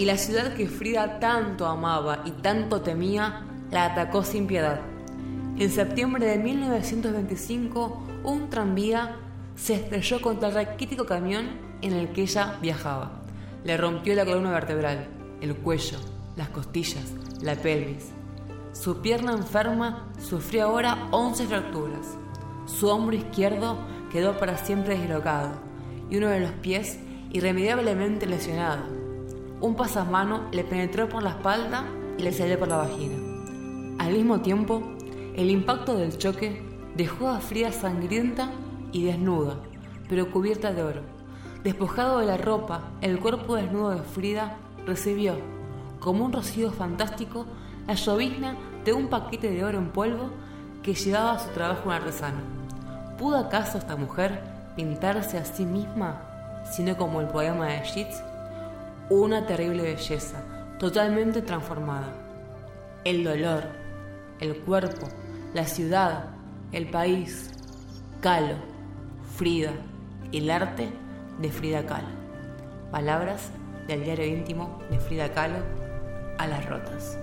y la ciudad que Frida tanto amaba y tanto temía la atacó sin piedad. En septiembre de 1925, un tranvía se estrelló contra el raquítico camión en el que ella viajaba. Le rompió la columna vertebral, el cuello, las costillas, la pelvis. Su pierna enferma sufrió ahora 11 fracturas. Su hombro izquierdo quedó para siempre deslocado y uno de los pies irremediablemente lesionado. Un pasamano le penetró por la espalda y le salió por la vagina. Al mismo tiempo, el impacto del choque dejó a Frida sangrienta y desnuda, pero cubierta de oro. Despojado de la ropa, el cuerpo desnudo de Frida recibió, como un rocío fantástico, la llovizna de un paquete de oro en polvo que llevaba a su trabajo un artesano. ¿Pudo acaso esta mujer pintarse a sí misma, sino como el poema de Yeats? Una terrible belleza, totalmente transformada. El dolor, el cuerpo, la ciudad, el país, Calo, Frida, el arte de Frida Kahlo. Palabras del diario íntimo de Frida Kahlo a las rotas.